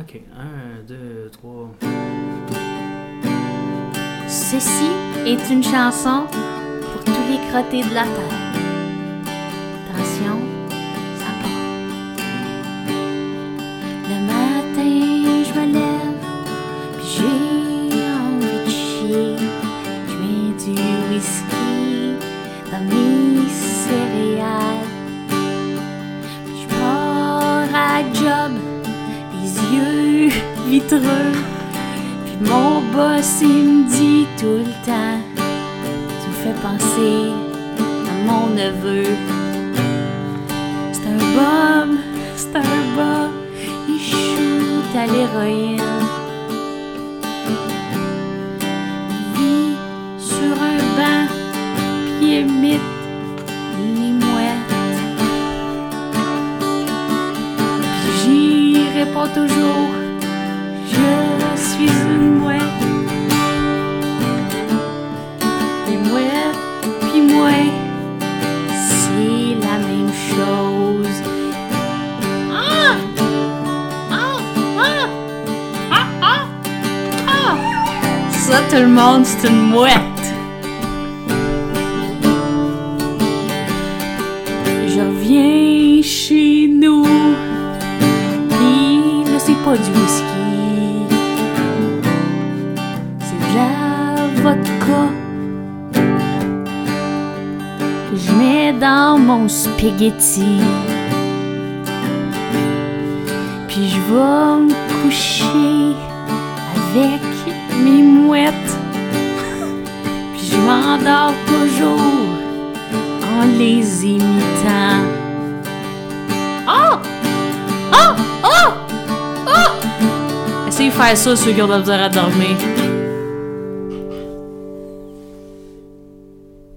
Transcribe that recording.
Ok, un, deux, trois. Ceci est une chanson pour tous les crottés de la terre. Attention, ça part. Le matin, je me lève, puis j'ai envie de chier. Je mets du whisky dans mes Puis mon boss, il me dit tout le temps Tu me fais penser à mon neveu. C'est un bum, c'est un bum, il shoot à l'héroïne. Il vit sur un banc, puis imite les mouettes. J'y réponds toujours. Je suis une mouette. Les mouettes, puis moi, c'est la même chose. Ah! Ah! Ah! Ah! Ah! Ah! Ça, tout le monde, c'est une mouette. Je reviens chez nous. Puis là, c'est pas du whisky. Vodka. Que je mets dans mon spaghetti. Puis je vais me coucher avec mes mouettes. Puis je m'endors toujours en les imitant. Oh! Oh! Oh! Oh! Essayez de faire ça ceux qui ont de dormir.